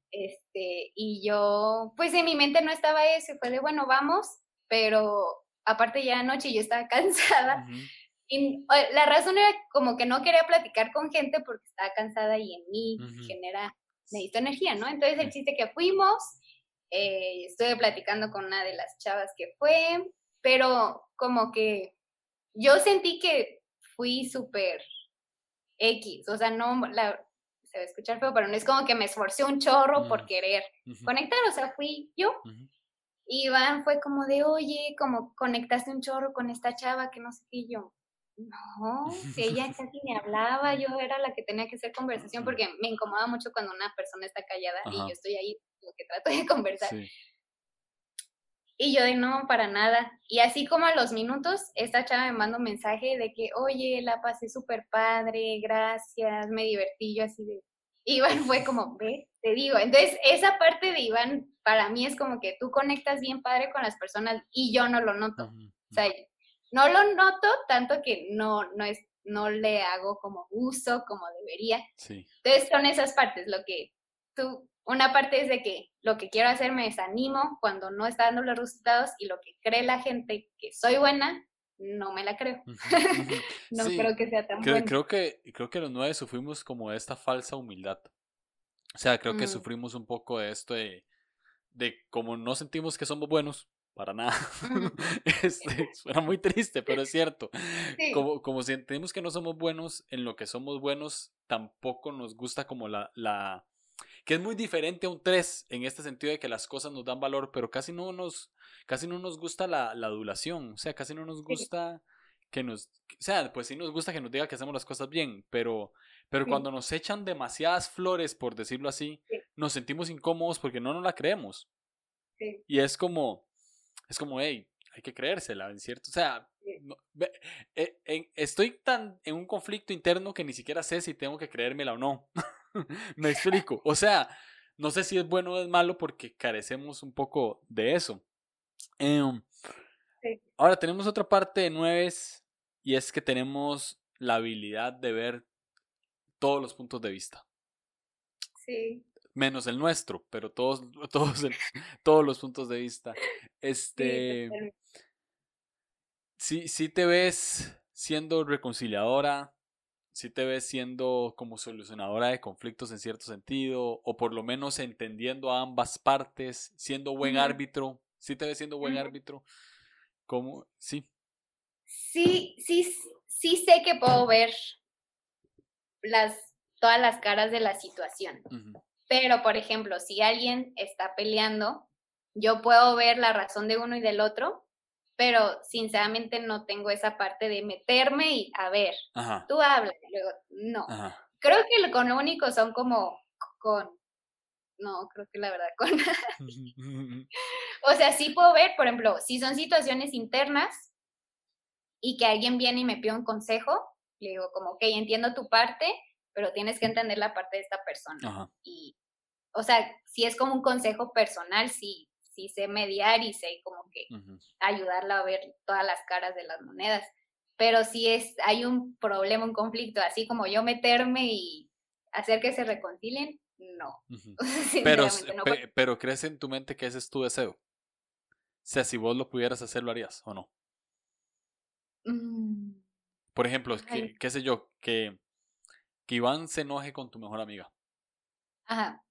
Este, y yo, pues en mi mente no estaba eso, fue de, bueno, vamos, pero aparte ya anoche yo estaba [laughs] cansada. Y la razón era como que no quería platicar con gente porque estaba cansada y en mí genera, necesito energía, ¿no? Entonces el chiste que fuimos, eh, estuve platicando con una de las chavas que fue, pero como que yo sentí que fui súper X, o sea, no, la, se va a escuchar feo, pero no es como que me esforcé un chorro por querer conectar, o sea, fui yo. Y Iván fue como de, oye, como conectaste un chorro con esta chava que no sé qué, yo, no, si ella [laughs] casi ni hablaba, yo era la que tenía que hacer conversación porque me incomoda mucho cuando una persona está callada y yo estoy ahí lo que trato de conversar. Y yo de no, para nada. Y así como a los minutos, esta chava me manda un mensaje de que, oye, la pasé súper padre, gracias, me divertí, yo así de... Iván fue [laughs] como, ve, te digo. Entonces, esa parte de Iván, para mí es como que tú conectas bien padre con las personas y yo no lo noto. O sea, no lo noto tanto que no, no, es, no le hago como uso como debería. Sí. Entonces, son esas partes, lo que tú una parte es de que lo que quiero hacer me desanimo cuando no está dando los resultados y lo que cree la gente que soy buena, no me la creo. [laughs] no creo que sea tan creo, Creo que, creo que los nueve sufrimos como esta falsa humildad. O sea, creo que mm. sufrimos un poco de esto de, de como no sentimos que somos buenos, para nada. [laughs] este, suena muy triste, pero es cierto. [laughs] Como, como sentimos que no somos buenos en lo que somos buenos, tampoco nos gusta como la, la, que es muy diferente a un 3 en este sentido de que las cosas nos dan valor, pero casi no nos, casi no nos gusta la, la adulación, o sea, casi no nos gusta que nos, o sea, pues sí nos gusta que nos diga que hacemos las cosas bien, pero, pero cuando nos echan demasiadas flores, por decirlo así, nos sentimos incómodos porque no nos la creemos. Y es como, es como, hey, hay que creérsela, ¿en cierto? O sea, eh, estoy tan en un conflicto interno que ni siquiera sé si tengo que creérmela o no. [laughs] [laughs] Me explico. O sea, no sé si es bueno o es malo porque carecemos un poco de eso. Em, ahora tenemos otra parte de nueves y es que tenemos la habilidad de ver todos los puntos de vista. Sí. Menos el nuestro, pero todos, [laughs] todos, todos los puntos de vista. Este. Sí, sí, te ves siendo reconciliadora, sí te ves siendo como solucionadora de conflictos en cierto sentido, o por lo menos entendiendo a ambas partes, siendo buen árbitro, sí te ves siendo buen árbitro, ¿cómo? Sí. Sí, sí, sí sé que puedo ver las, todas las caras de la situación. Pero, por ejemplo, si alguien está peleando, yo puedo ver la razón de uno y del otro, pero sinceramente no tengo esa parte de meterme y a ver, tú hablas, luego, no. Creo que con lo único son como con, no, creo que la verdad [laughs] con... [laughs] o sea, sí puedo ver, por ejemplo, si son situaciones internas y que alguien viene y me pide un consejo, le digo como, ok, entiendo tu parte, pero tienes que entender la parte de esta persona. Y, o sea, si es como un consejo personal, sí, sí sé mediar y sé como que ayudarla a ver todas las caras de las monedas. Pero si es, hay un problema, un conflicto, así como yo meterme y hacer que se reconcilien, no. [laughs] pero, pero crees en tu mente que ese es tu deseo. O sea, si vos lo pudieras hacer, ¿lo harías o no? Mm. Por ejemplo, qué sé yo, que, que Iván se enoje con tu mejor amiga. Ajá.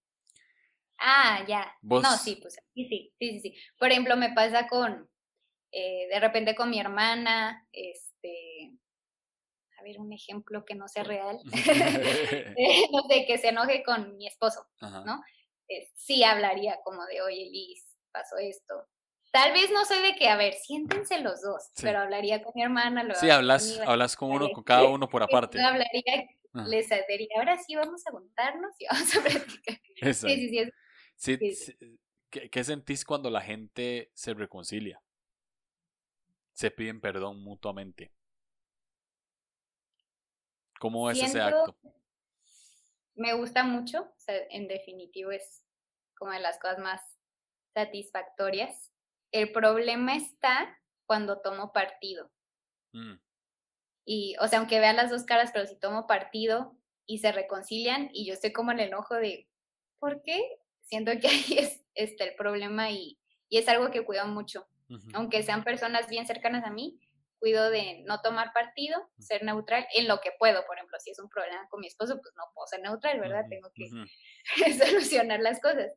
Ah, ya. No, sí, pues sí, sí, sí, sí. Por ejemplo, me pasa con, eh, de repente con mi hermana, este, a ver, un ejemplo que no sea real, [laughs] [laughs] eh, no sé, que se enoje con mi esposo, ¿no? sí hablaría como de, oye, Liz, pasó esto. Tal vez no soy de que, a ver, siéntense los dos, pero hablaría con mi hermana. Luego sí, hablas, hablas con uno, con cada uno por [laughs] aparte. Hablaría, les diría, ahora sí vamos a juntarnos y vamos a platicar. Sí, sí, sí, Sí, ¿qué, sentís cuando la gente se reconcilia? Se piden perdón mutuamente. ¿Cómo es ese acto? Me gusta mucho, en definitivo es como de las cosas más satisfactorias. El problema está cuando tomo partido. Mm. Y, o sea, aunque vean las dos caras, pero si tomo partido y se reconcilian y yo estoy como en el enojo de, ¿por qué? Siento que [laughs] ahí es este, el problema y, y es algo que cuido mucho. Aunque sean personas bien cercanas a mí, cuido de no tomar partido, ser neutral en lo que puedo. Por ejemplo, si es un problema con mi esposo, pues no puedo ser neutral, ¿verdad? Tengo que [laughs] solucionar las cosas.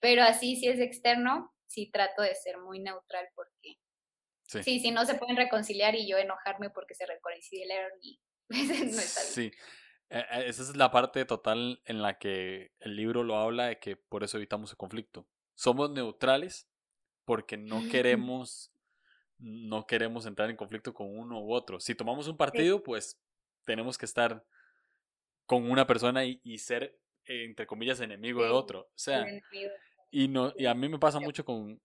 Pero así, si es externo, sí trato de ser muy neutral porque sí, sí si no se pueden reconciliar y yo enojarme porque se reconciliaron y [laughs] no está bien. Sí, esa es la parte total en la que el libro lo habla de que por eso evitamos el conflicto. Somos neutrales porque no [laughs] queremos no queremos entrar en conflicto con uno u otro. Si tomamos un partido, pues tenemos que estar con una persona y, ser entre comillas enemigo de otro. O sea, y no y a mí me pasa mucho con,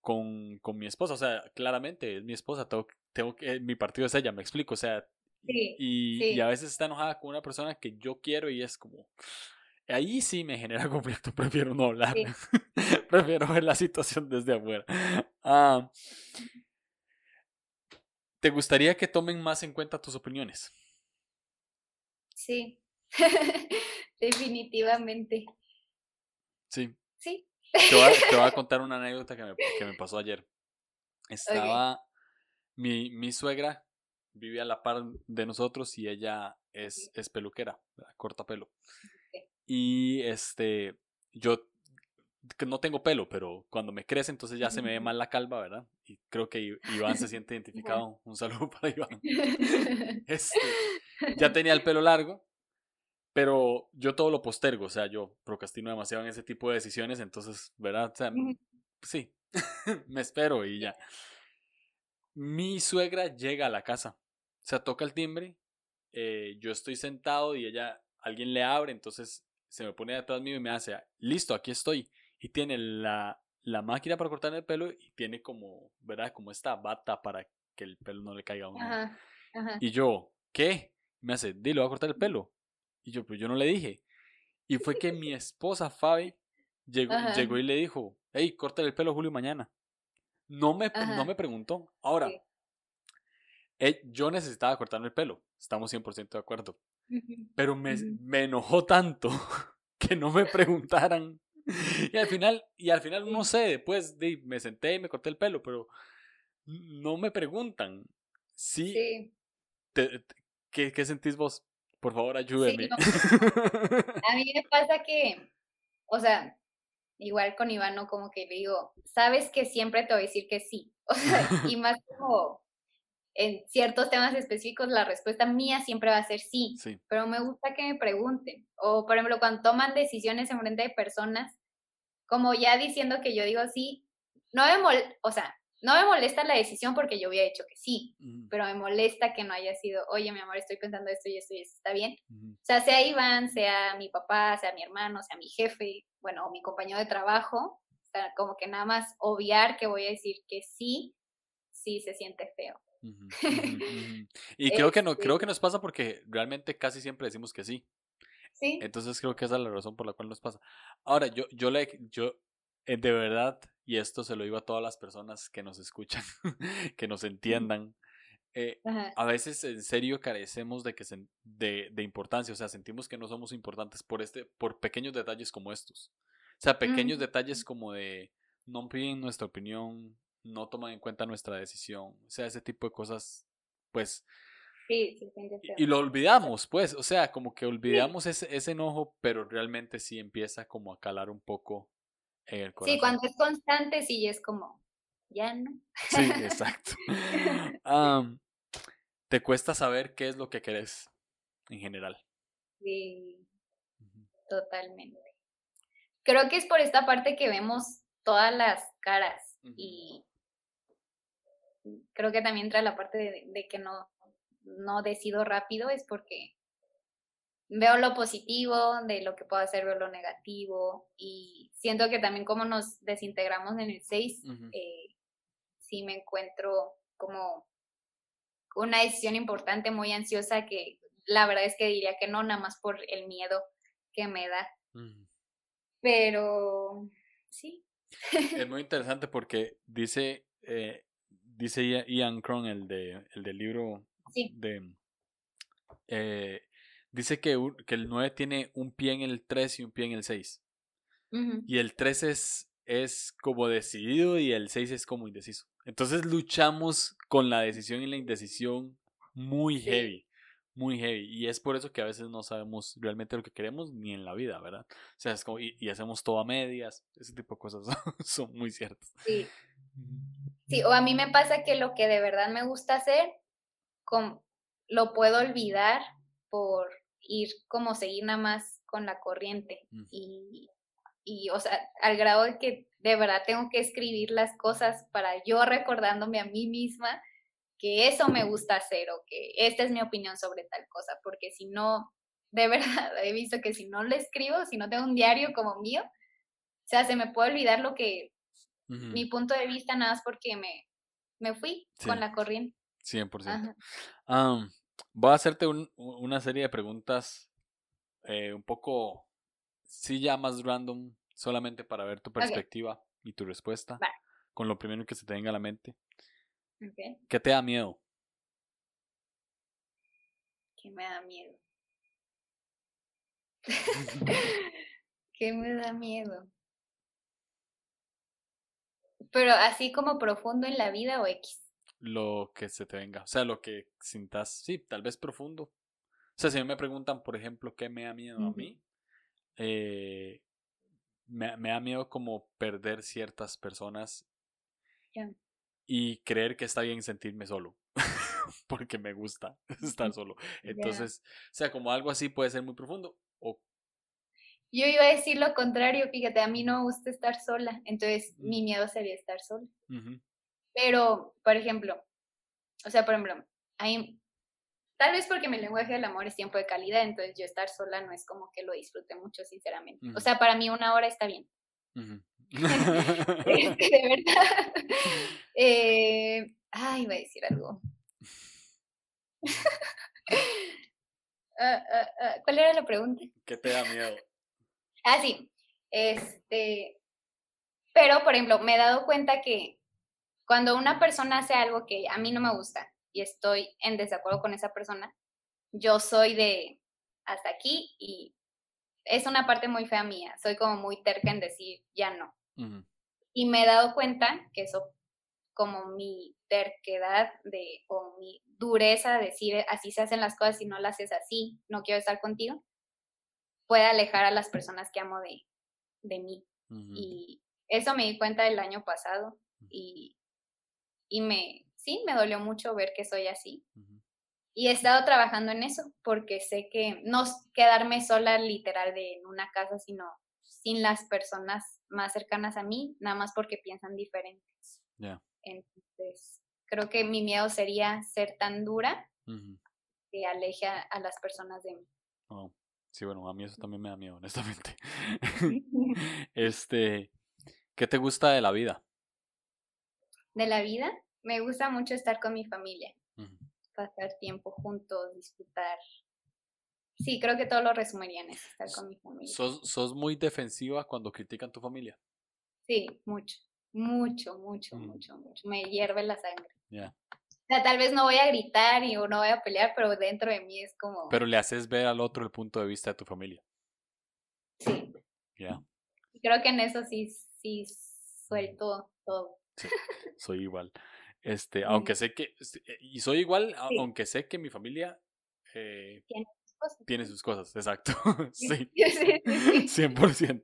con, con mi esposa, o sea, claramente es mi esposa, tengo, tengo que mi partido es ella, me explico, o sea, y, a veces está enojada con una persona que yo quiero y es como, ahí sí me genera [laughs] conflicto, prefiero no hablar, [laughs] prefiero ver la situación desde afuera. Ah, ¿Te gustaría que tomen más en cuenta tus opiniones? Sí, [laughs] definitivamente. Sí. Sí. Te voy, a, contar una anécdota que me, que me pasó ayer. Estaba mi, mi suegra vive a la par de nosotros y ella es, es peluquera, corta pelo. Y este, yo no tengo pelo, pero cuando me crece, entonces ya se me ve [laughs] mal la calva, ¿verdad? Y creo que Iván se siente [laughs] identificado. Un saludo para Iván. [laughs] Este, ya tenía el pelo largo, pero yo todo lo postergo, o sea, yo procrastino demasiado en ese tipo de decisiones, entonces, ¿verdad? O sea, sí, me espero y ya. Mi suegra llega a la casa o sea, toca el timbre, eh, yo estoy sentado y ella, alguien le abre, entonces se me pone detrás mío y me hace, listo, aquí estoy. Y tiene la, la máquina para cortar el pelo y tiene como, ¿verdad? Como esta bata para que el pelo no le caiga a uno. Y yo, ¿qué? Me hace, dile, voy a cortar el pelo. Y yo, pues yo no le dije. Y fue que mi esposa, Fabi, llegó, llegó y le dijo, hey, corta el pelo Julio mañana. No me, no me preguntó. Ahora, yo necesitaba cortarme el pelo, estamos 100% de acuerdo. Pero me, me, enojó tanto [laughs] que no me preguntaran. Y al final, y al final no sé, después de, me senté y me corté el pelo, pero no me preguntan. Sí. ¿qué, ¿Qué sentís vos? Por favor, ayúdeme. [laughs] a mí me pasa que, o sea, igual con Iván, ¿no? Como que le digo, sabes que siempre te voy a decir que sí. [laughs] O sea, y más como en ciertos temas específicos, la respuesta mía siempre va a ser sí. sí. Pero me gusta que me pregunten. O, por ejemplo, cuando toman decisiones en frente de personas, como ya diciendo que yo digo sí, no me mol o sea, no me molesta la decisión porque yo había dicho que sí, pero me molesta que no haya sido, oye, mi amor, estoy pensando esto y esto y esto, ¿está bien? O sea, sea Iván, sea mi papá, sea mi hermano, sea mi jefe, bueno, o mi compañero de trabajo, o sea, como que nada más obviar que voy a decir que sí, sí se siente feo. [laughs] y creo que no, creo que este nos pasa porque realmente casi siempre decimos que sí. Sí. Entonces creo que esa es la razón por la cual nos pasa. Ahora, yo, yo le, yo, eh, de verdad, y esto se lo digo a todas las personas que nos escuchan, [laughs] que nos entiendan. Eh, a veces en serio carecemos de, que de, de, importancia, o sea, sentimos que no somos importantes por, este, por pequeños detalles como estos. O sea, pequeños detalles como de no piden nuestra opinión, no toman en cuenta nuestra decisión, o sea, ese tipo de cosas, pues... Sí, sí, y, y, lo olvidamos, pues, o sea, como que olvidamos ese, ese enojo, pero realmente sí empieza como a calar un poco Sí, cuando es constante, sí, es como, ya no. Sí, [laughs] exacto. ¿Te cuesta saber qué es lo que querés en general? Sí, totalmente. Creo que es por esta parte que vemos todas las caras y creo que también entra la parte de, de que no, no decido rápido, es porque veo lo positivo de lo que puedo hacer, veo lo negativo y siento que también como nos desintegramos en el 6, eh, sí me encuentro como una decisión importante, muy ansiosa, que la verdad es que diría que no, nada más por el miedo que me da. Pero sí. Es muy interesante porque dice, eh, dice Ian Cron, el, de, el del libro de... Eh, Dice que, que el 9 tiene un pie en el 3 y un pie en el 6. Y el 3 es, es como decidido y el 6 es como indeciso. Entonces luchamos con la decisión y la indecisión muy heavy, muy heavy. Y es por eso que a veces no sabemos realmente lo que queremos ni en la vida, ¿verdad? O sea, es como, y, hacemos todo a medias, ese tipo de cosas [laughs] son muy ciertas. Sí. Sí, o a mí me pasa que lo que de verdad me gusta hacer, lo puedo olvidar por ir como seguir nada más con la corriente y, y, o sea, al grado de que de verdad tengo que escribir las cosas para yo recordándome a mí misma que eso me gusta hacer o que esta es mi opinión sobre tal cosa, porque si no, de [laughs] verdad, he visto que si no lo escribo, si no tengo un diario como mío, o sea, se me puede olvidar lo que, mi punto de vista nada más porque me, me fui con la corriente. 100%. Um, Voy a hacerte una serie de preguntas eh, un poco, sí, ya más random, solamente para ver tu perspectiva y tu respuesta. Con lo primero que se te venga a la mente. ¿Qué te da miedo? ¿Qué me da miedo? [laughs] [laughs] ¿Qué me da miedo? Pero así como profundo en la vida o X lo que se te venga. O sea, lo que sintas, sí, tal vez profundo. O sea, si me preguntan, por ejemplo, qué me da miedo a mí, eh, me, me, da miedo como perder ciertas personas y creer que está bien sentirme solo. [laughs] porque me gusta [laughs] estar solo. Entonces, o sea, como algo así puede ser muy profundo. O... Yo iba a decir lo contrario, fíjate, a mí no me gusta estar sola, entonces mi miedo sería estar sola. Pero, por ejemplo, o sea, por ejemplo, hay, tal vez porque mi lenguaje del amor es tiempo de calidad, entonces yo estar sola no es como que lo disfrute mucho, sinceramente. O sea, para mí una hora está bien. Este, [laughs] de [laughs] verdad. Eh, ay, iba a decir algo. [laughs] Ah, ah, ah, ¿Cuál era la pregunta? ¿Qué te da miedo? Ah, sí. Este, pero, por ejemplo, me he dado cuenta que cuando una persona hace algo que a mí no me gusta y estoy en desacuerdo con esa persona, yo soy de hasta aquí y es una parte muy fea mía. Soy como muy terca en decir ya no. Y me he dado cuenta que eso, como mi terquedad de, o mi dureza de decir así se hacen las cosas y no las haces así, no quiero estar contigo, puede alejar a las personas que amo de, de mí. Y eso me di cuenta el año pasado y, y me, sí, me dolió mucho ver que soy así. Y he estado trabajando en eso porque sé que no quedarme sola literal de en una casa, sino sin las personas más cercanas a mí, nada más porque piensan diferentes. Entonces, creo que mi miedo sería ser tan dura que aleje a, las personas de mí. Oh, sí, bueno, a mí eso también me da miedo, [laughs] honestamente. [laughs] este, ¿qué te gusta de la vida? De la vida, me gusta mucho estar con mi familia, pasar tiempo juntos, disfrutar. Sí, creo que todo lo resumiría en eso, estar con mi familia. ¿Sos, sos muy defensiva cuando critican tu familia? Sí, mucho, mucho, mucho, mm. mucho, mucho. Me hierve la sangre. Ya. Sea, tal vez no voy a gritar y no voy a pelear, pero dentro de mí es como... Pero le haces ver al otro el punto de vista de tu familia. Sí. Ya. Creo que en eso sí, sí suelto todo. Sí, soy igual. Este, aunque sé que, eh, y soy igual, aunque sé que mi familia eh, tiene sus cosas. exacto. sí, 100%.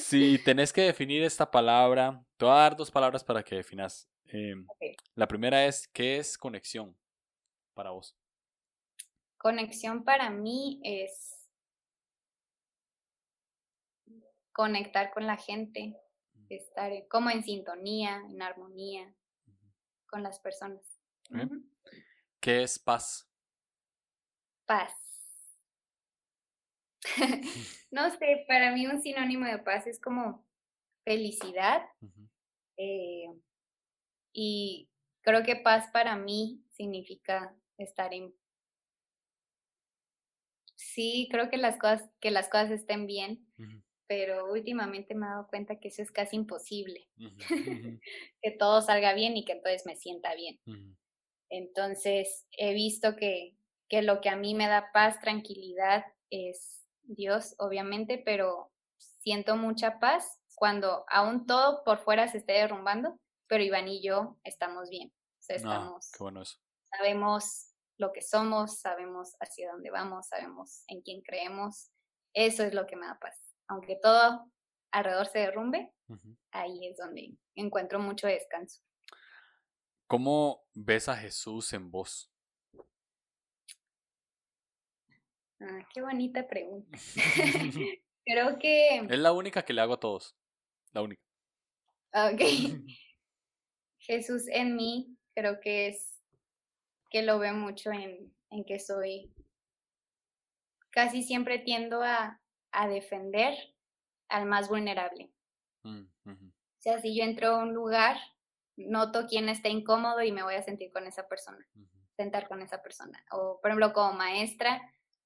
Si [laughs] tenés que definir esta palabra, te voy a dar dos palabras para que definas. Em, la primera es, ¿qué es conexión para vos? Conexión para mí es conectar con la gente, estar como en sintonía, en armonía con las personas. ¿Qué es paz? Paz. [laughs] [laughs] no sé, para mí un sinónimo de paz es como felicidad. Eh, y creo que paz para mí significa estar en... Sí, creo que las cosas, que las cosas estén bien, pero últimamente me he dado cuenta que eso es casi imposible, [laughs] que todo salga bien y que entonces me sienta bien. Entonces, he visto que, que lo que a mí me da paz, tranquilidad, es Dios, obviamente, pero siento mucha paz cuando aún todo por fuera se esté derrumbando, pero Iván y yo estamos bien. O sea, ah, estamos, qué bueno eso. Sabemos lo que somos, sabemos hacia dónde vamos, sabemos en quién creemos. Eso es lo que me da paz aunque todo alrededor se derrumbe, ahí es donde encuentro mucho descanso. ¿Cómo ves a Jesús en vos? Ah, qué bonita pregunta. [laughs] [laughs] creo que... Es la única que le hago a todos. La única. Ok. Jesús en mí, creo que es que lo veo mucho en, en que soy... Casi siempre tiendo a, a defender al más vulnerable. Mm, o sea, si yo entro a un lugar, noto quién está incómodo y me voy a sentir con esa persona, sentar con esa persona. O, por ejemplo, como maestra,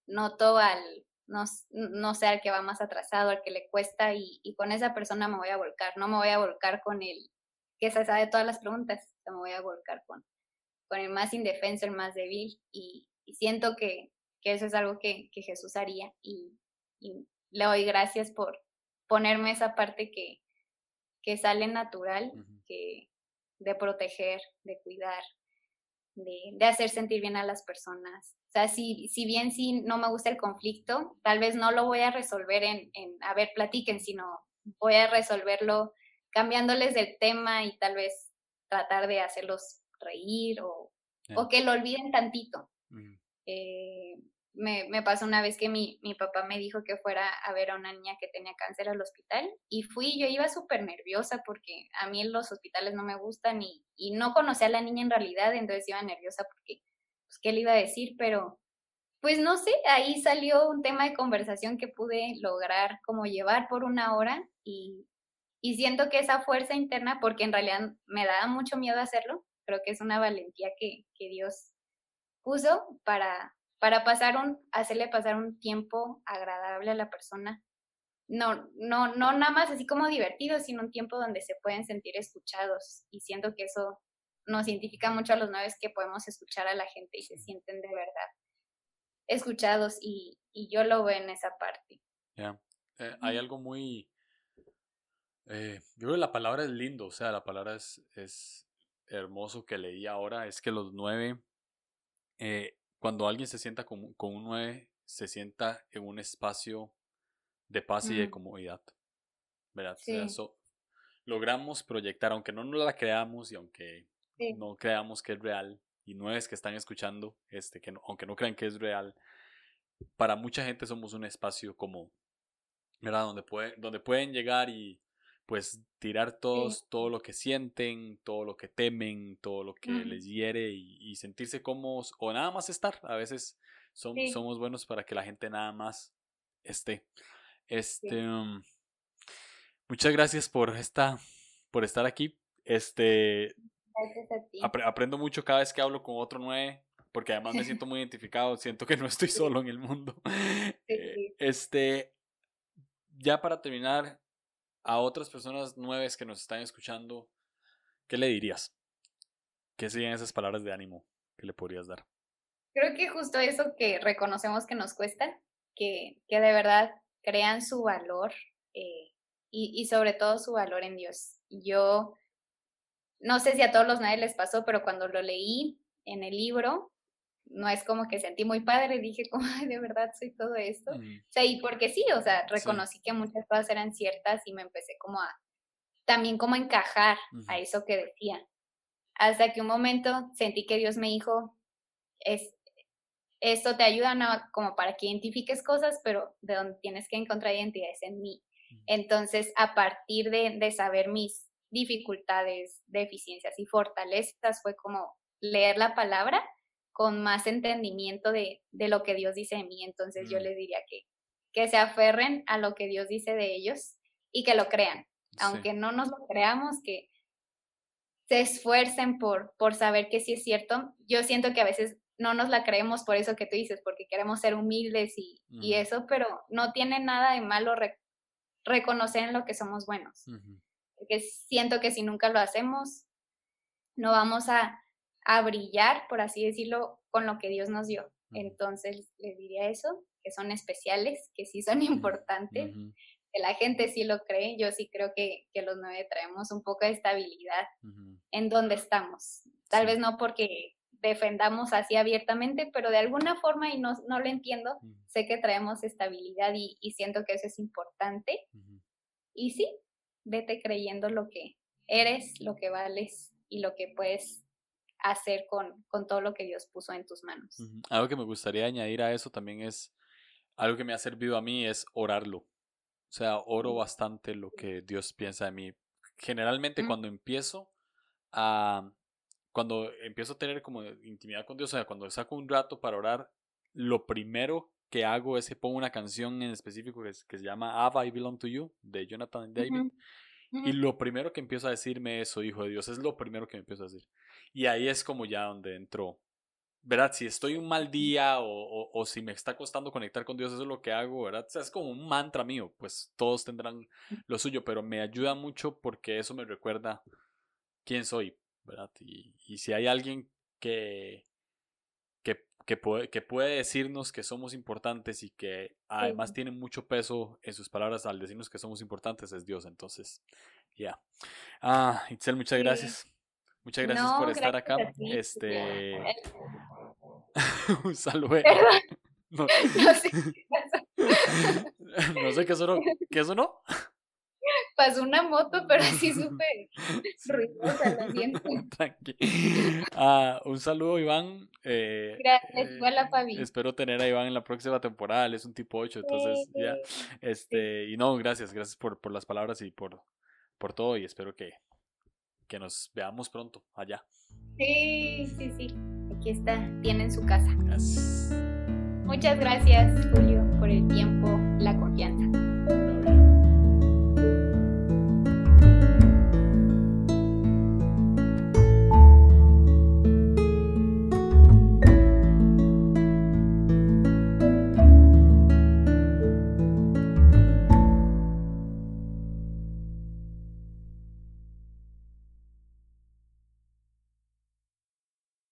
noto al, no, no sé, al que va más atrasado, al que le cuesta y, con esa persona me voy a volcar. No me voy a volcar con el que se sabe todas las preguntas, me voy a volcar con, con el más indefenso, el más débil y, siento que, que, eso es algo que, que Jesús haría y, y le doy gracias por ponerme esa parte que, que sale natural, que, de proteger, de cuidar, de, de, hacer sentir bien a las personas. O sea, si, si bien sí no me gusta el conflicto, tal vez no lo voy a resolver en, en, a ver, platiquen, sino voy a resolverlo cambiándoles del tema y tal vez tratar de hacerlos reír o, o que lo olviden tantito. Me, me, pasó una vez que mi, mi, papá me dijo que fuera a ver a una niña que tenía cáncer al hospital y fui, yo iba súper nerviosa porque a mí los hospitales no me gustan y, y, no conocía a la niña en realidad, entonces iba nerviosa porque, pues, ¿qué le iba a decir? Pero, pues no sé, ahí salió un tema de conversación que pude lograr como llevar por una hora y, y siento que esa fuerza interna, porque en realidad me daba mucho miedo hacerlo, creo que es una valentía que, que Dios puso para, para pasar un, hacerle pasar un tiempo agradable a la persona. No, no, no nada más así como divertido, sino un tiempo donde se pueden sentir escuchados. Y siento que eso nos identifica mucho a los nueve que podemos escuchar a la gente y se sienten de verdad escuchados y, y yo lo veo en esa parte. Ya, eh, hay algo muy... Eh, yo creo que la palabra es lindo, o sea, la palabra es, es hermoso que leí ahora es que los nueve, eh, cuando alguien se sienta con, con, un nueve, se sienta en un espacio de paz y de comodidad. ¿Verdad? eso logramos proyectar, aunque no nos la creamos y aunque no creamos que es real, y nueve que están escuchando, este, que aunque no crean que es real, para mucha gente somos un espacio como, ¿verdad? Donde, puede, donde pueden llegar y pues tirar todos, todo lo que sienten, todo lo que temen, todo lo que les hiere y, sentirse cómodos o nada más estar. A veces somos buenos para que la gente nada más esté. Este, um, muchas gracias por esta, por estar aquí. Este, aprendo mucho cada vez que hablo con otro nueve porque además me [laughs] siento muy identificado, siento que no estoy solo en el mundo. Eh, este, ya para terminar, a otras personas nuevas que nos están escuchando, ¿qué le dirías? ¿Qué serían esas palabras de ánimo que le podrías dar? Creo que justo eso que reconocemos que nos cuesta, que, que de verdad crean su valor eh, y, y sobre todo su valor en Dios. Yo no sé si a todos los nueve les pasó, pero cuando lo leí en el libro, no es como que sentí muy padre, dije como, de verdad soy todo esto. O sea, y porque sí, o sea, reconocí que muchas cosas eran ciertas y me empecé como a, también como a encajar a eso que decía. Hasta que un momento sentí que Dios me dijo, es, esto te ayuda como para que identifiques cosas, pero de donde tienes que encontrar identidad es en mí. Entonces, a partir de, de saber mis dificultades, deficiencias y fortalezas, fue como leer la palabra con más entendimiento de, de lo que Dios dice de mí. Entonces yo mm. les diría que, que se aferren a lo que Dios dice de ellos y que lo crean. Aunque no nos lo creamos, que se esfuercen por, por saber que sí es cierto. Yo siento que a veces no nos la creemos por eso que tú dices, porque queremos ser humildes y, y eso, pero no tiene nada de malo reconocer en lo que somos buenos. Porque siento que si nunca lo hacemos, no vamos a, a brillar, por así decirlo, con lo que Dios nos dio. Entonces, les diría eso, que son especiales, que sí son [laughs] importantes, que la gente sí lo cree. Yo sí creo que, que los nueve traemos un poco de estabilidad en donde estamos. Tal vez no porque defendamos así abiertamente, pero de alguna forma, y no, no lo entiendo, sé que traemos estabilidad y, y, siento que eso es importante. Y sí, vete creyendo lo que eres, lo que vales y lo que puedes hacer con, con todo lo que Dios puso en tus manos. Algo que me gustaría añadir a eso también es, algo que me ha servido a mí es orarlo. O sea, oro bastante lo que Dios piensa de mí. Generalmente cuando empiezo a, cuando empiezo a tener como intimidad con Dios, o sea, cuando saco un rato para orar, lo primero que hago es que pongo una canción en específico que, que se llama Ava I Belong to You de Jonathan David. Y lo primero que empiezo a decirme eso, hijo de Dios, es lo primero que me empiezo a decir. Y ahí es como ya donde entró. ¿Verdad? Si estoy un mal día o, o, si me está costando conectar con Dios, eso es lo que hago, ¿verdad? O sea, es como un mantra mío, pues todos tendrán lo suyo, pero me ayuda mucho porque eso me recuerda quién soy, ¿verdad? Y, y si hay alguien que, que, puede, que puede decirnos que somos importantes y que además tiene mucho peso en sus palabras al decirnos que somos importantes, es Dios. Entonces, ya. Ah, Itzel, muchas gracias. Muchas gracias por estar acá. Este. [laughs] un saludo. No. [laughs] [laughs] no, sé qué sonó. ¿Qué sonó? Pasó una moto, pero así [laughs] súper ruidosa [laughs] Tranqui. Ah, un saludo, Iván. Eh, gracias, igual Fabi. Espero tener a Iván en la próxima temporada. Él es un tipo 8, entonces ya. Este, y no, gracias, gracias por, por las palabras y por, por todo. Y espero que, que nos veamos pronto allá. Sí, sí, sí. Aquí está, tienen su casa. Muchas gracias, Julio, por el tiempo, la confianza.